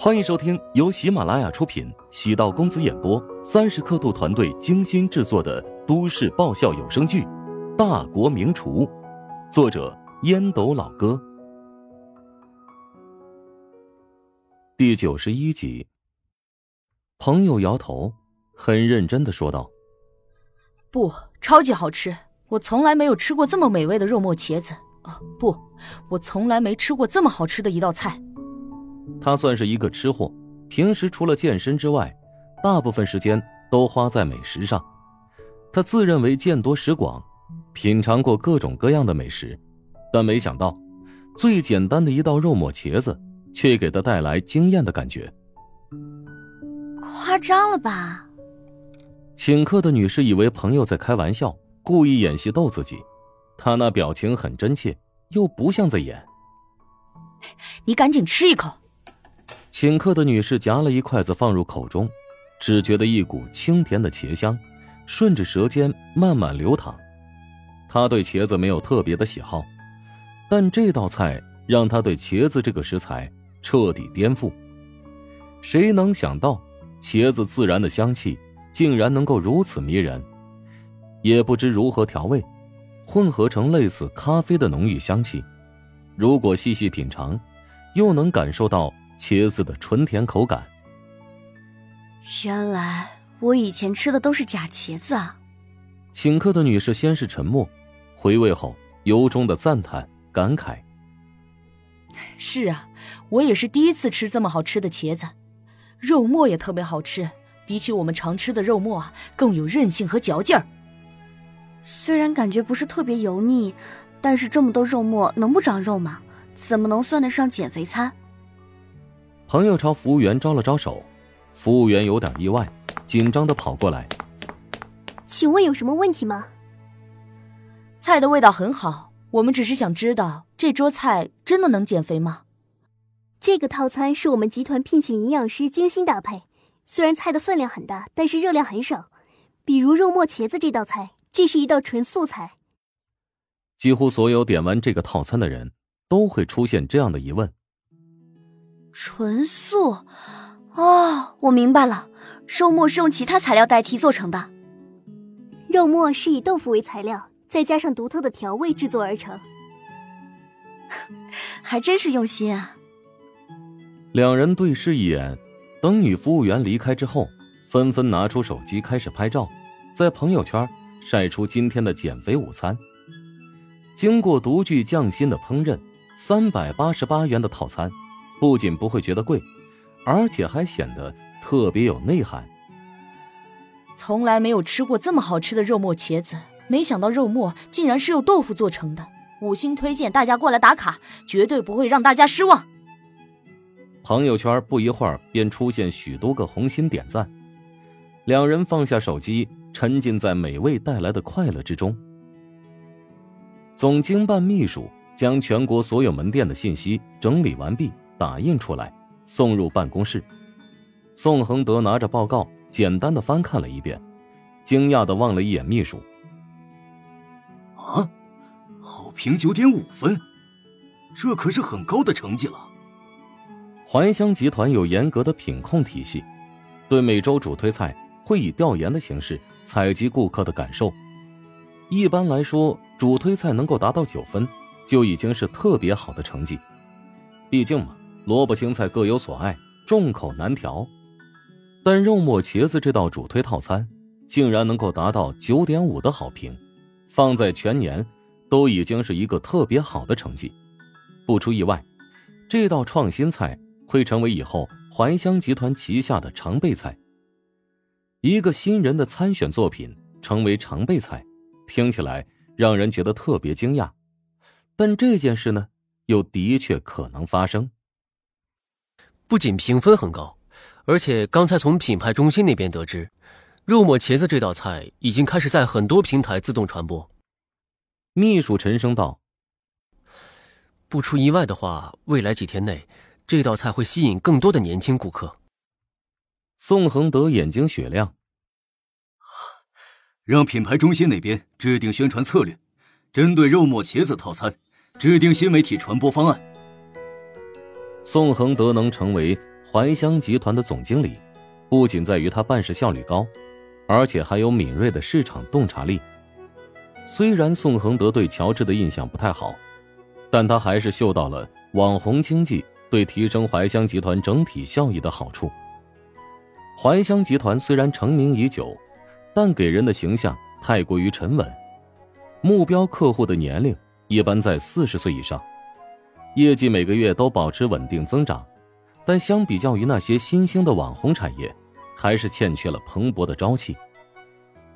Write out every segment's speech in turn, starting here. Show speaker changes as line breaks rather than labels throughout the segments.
欢迎收听由喜马拉雅出品、喜道公子演播、三十刻度团队精心制作的都市爆笑有声剧《大国名厨》，作者烟斗老哥，第九十一集。朋友摇头，很认真的说道：“
不，超级好吃！我从来没有吃过这么美味的肉末茄子。哦，不，我从来没吃过这么好吃的一道菜。”
他算是一个吃货，平时除了健身之外，大部分时间都花在美食上。他自认为见多识广，品尝过各种各样的美食，但没想到，最简单的一道肉末茄子，却给他带来惊艳的感觉。
夸张了吧？
请客的女士以为朋友在开玩笑，故意演戏逗自己。她那表情很真切，又不像在演。
你赶紧吃一口。
请客的女士夹了一筷子放入口中，只觉得一股清甜的茄香顺着舌尖慢慢流淌。她对茄子没有特别的喜好，但这道菜让她对茄子这个食材彻底颠覆。谁能想到，茄子自然的香气竟然能够如此迷人？也不知如何调味，混合成类似咖啡的浓郁香气。如果细细品尝，又能感受到。茄子的纯甜口感。
原来我以前吃的都是假茄子啊！
请客的女士先是沉默，回味后由衷的赞叹感慨：“
是啊，我也是第一次吃这么好吃的茄子，肉末也特别好吃，比起我们常吃的肉末啊，更有韧性和嚼劲儿。
虽然感觉不是特别油腻，但是这么多肉末能不长肉吗？怎么能算得上减肥餐？”
朋友朝服务员招了招手，服务员有点意外，紧张的跑过来：“
请问有什么问题吗？”
菜的味道很好，我们只是想知道这桌菜真的能减肥吗？
这个套餐是我们集团聘请营养师精心搭配，虽然菜的分量很大，但是热量很少。比如肉末茄子这道菜，这是一道纯素菜。
几乎所有点完这个套餐的人都会出现这样的疑问。
纯素，哦，我明白了，肉末是用其他材料代替做成的。
肉末是以豆腐为材料，再加上独特的调味制作而成。
还真是用心啊！
两人对视一眼，等女服务员离开之后，纷纷拿出手机开始拍照，在朋友圈晒出今天的减肥午餐。经过独具匠心的烹饪，三百八十八元的套餐。不仅不会觉得贵，而且还显得特别有内涵。
从来没有吃过这么好吃的肉末茄子，没想到肉末竟然是用豆腐做成的。五星推荐，大家过来打卡，绝对不会让大家失望。
朋友圈不一会儿便出现许多个红心点赞，两人放下手机，沉浸在美味带来的快乐之中。总经办秘书将全国所有门店的信息整理完毕。打印出来，送入办公室。宋恒德拿着报告，简单的翻看了一遍，惊讶的望了一眼秘书。
啊，好评九点五分，这可是很高的成绩了。
怀香集团有严格的品控体系，对每周主推菜会以调研的形式采集顾客的感受。一般来说，主推菜能够达到九分，就已经是特别好的成绩。毕竟嘛。萝卜青菜各有所爱，众口难调，但肉末茄子这道主推套餐竟然能够达到九点五的好评，放在全年都已经是一个特别好的成绩。不出意外，这道创新菜会成为以后怀香集团旗下的常备菜。一个新人的参选作品成为常备菜，听起来让人觉得特别惊讶，但这件事呢，又的确可能发生。
不仅评分很高，而且刚才从品牌中心那边得知，肉末茄子这道菜已经开始在很多平台自动传播。
秘书沉声道：“
不出意外的话，未来几天内，这道菜会吸引更多的年轻顾客。”
宋恒德眼睛雪亮，
让品牌中心那边制定宣传策略，针对肉末茄子套餐，制定新媒体传播方案。
宋恒德能成为怀香集团的总经理，不仅在于他办事效率高，而且还有敏锐的市场洞察力。虽然宋恒德对乔治的印象不太好，但他还是嗅到了网红经济对提升怀香集团整体效益的好处。怀香集团虽然成名已久，但给人的形象太过于沉稳，目标客户的年龄一般在四十岁以上。业绩每个月都保持稳定增长，但相比较于那些新兴的网红产业，还是欠缺了蓬勃的朝气。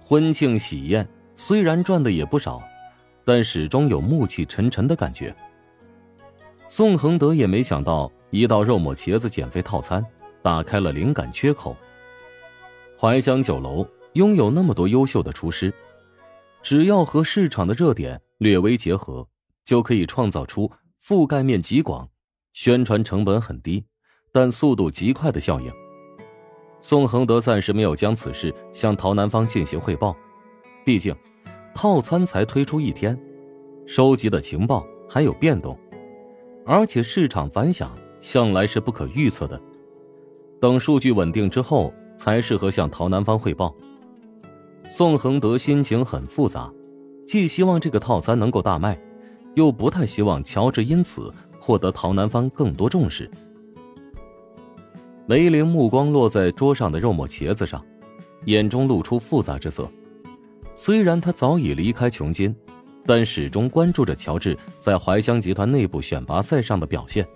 婚庆喜宴虽然赚的也不少，但始终有暮气沉沉的感觉。宋恒德也没想到，一道肉末茄子减肥套餐打开了灵感缺口。怀乡酒楼拥有那么多优秀的厨师，只要和市场的热点略微结合，就可以创造出。覆盖面极广，宣传成本很低，但速度极快的效应。宋恒德暂时没有将此事向陶南方进行汇报，毕竟套餐才推出一天，收集的情报还有变动，而且市场反响向来是不可预测的。等数据稳定之后，才适合向陶南方汇报。宋恒德心情很复杂，既希望这个套餐能够大卖。又不太希望乔治因此获得陶南方更多重视。梅林目光落在桌上的肉末茄子上，眼中露出复杂之色。虽然他早已离开琼金，但始终关注着乔治在怀香集团内部选拔赛上的表现。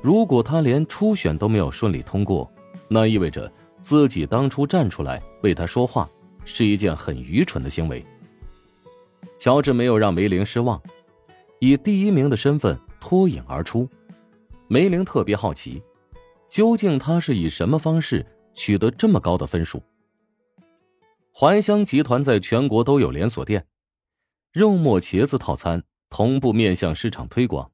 如果他连初选都没有顺利通过，那意味着自己当初站出来为他说话是一件很愚蠢的行为。乔治没有让梅林失望。以第一名的身份脱颖而出，梅玲特别好奇，究竟他是以什么方式取得这么高的分数？怀香集团在全国都有连锁店，肉末茄子套餐同步面向市场推广，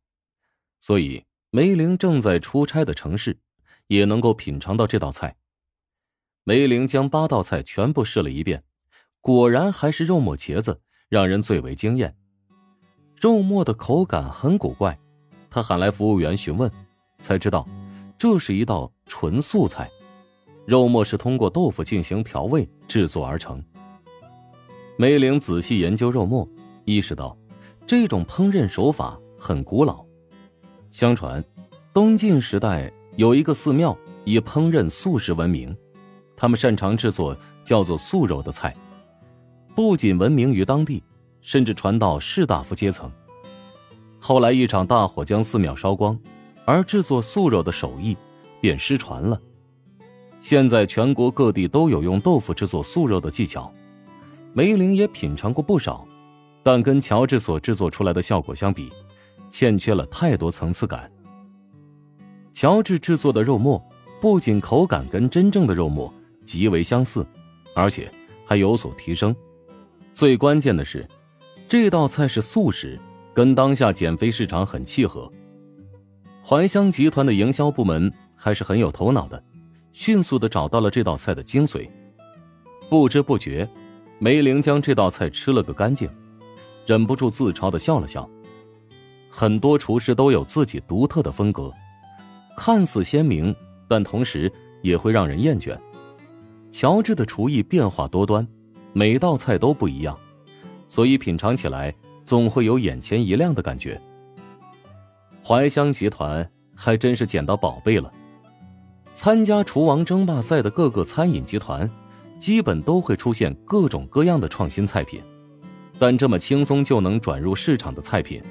所以梅玲正在出差的城市也能够品尝到这道菜。梅玲将八道菜全部试了一遍，果然还是肉末茄子让人最为惊艳。肉末的口感很古怪，他喊来服务员询问，才知道这是一道纯素菜，肉末是通过豆腐进行调味制作而成。梅玲仔细研究肉末，意识到这种烹饪手法很古老。相传，东晋时代有一个寺庙以烹饪素食闻名，他们擅长制作叫做素肉的菜，不仅闻名于当地。甚至传到士大夫阶层。后来一场大火将寺庙烧光，而制作素肉的手艺便失传了。现在全国各地都有用豆腐制作素肉的技巧，梅林也品尝过不少，但跟乔治所制作出来的效果相比，欠缺了太多层次感。乔治制作的肉末不仅口感跟真正的肉末极为相似，而且还有所提升。最关键的是。这道菜是素食，跟当下减肥市场很契合。怀香集团的营销部门还是很有头脑的，迅速的找到了这道菜的精髓。不知不觉，梅玲将这道菜吃了个干净，忍不住自嘲的笑了笑。很多厨师都有自己独特的风格，看似鲜明，但同时也会让人厌倦。乔治的厨艺变化多端，每道菜都不一样。所以品尝起来总会有眼前一亮的感觉。怀香集团还真是捡到宝贝了。参加厨王争霸赛的各个餐饮集团，基本都会出现各种各样的创新菜品，但这么轻松就能转入市场的菜品，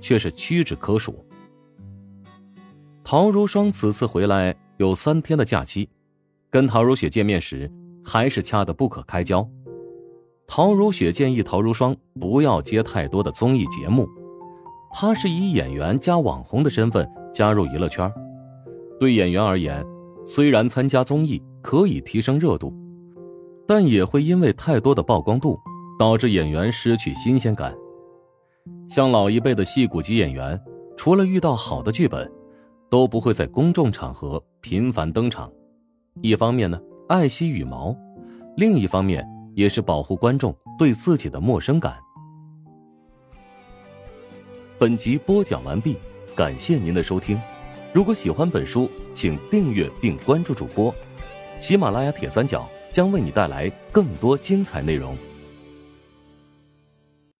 却是屈指可数。陶如霜此次回来有三天的假期，跟陶如雪见面时还是掐得不可开交。陶如雪建议陶如霜不要接太多的综艺节目，她是以演员加网红的身份加入娱乐圈。对演员而言，虽然参加综艺可以提升热度，但也会因为太多的曝光度导致演员失去新鲜感。像老一辈的戏骨级演员，除了遇到好的剧本，都不会在公众场合频繁登场。一方面呢，爱惜羽毛；另一方面。也是保护观众对自己的陌生感。本集播讲完毕，感谢您的收听。如果喜欢本书，请订阅并关注主播。喜马拉雅铁三角将为你带来更多精彩内容。